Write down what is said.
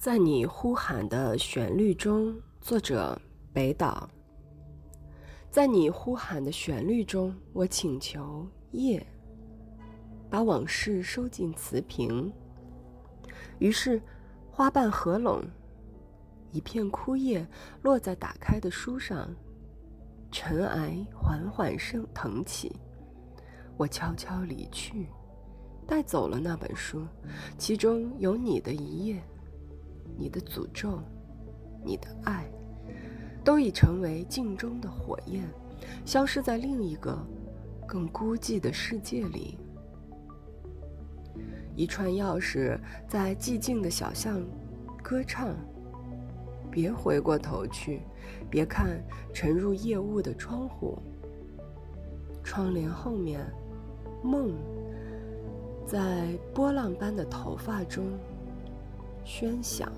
在你呼喊的旋律中，作者北岛。在你呼喊的旋律中，我请求夜把往事收进瓷瓶。于是，花瓣合拢，一片枯叶落在打开的书上，尘埃缓缓升腾起。我悄悄离去，带走了那本书，其中有你的一页。你的诅咒，你的爱，都已成为镜中的火焰，消失在另一个更孤寂的世界里。一串钥匙在寂静的小巷歌唱。别回过头去，别看沉入夜雾的窗户。窗帘后面，梦在波浪般的头发中。喧响。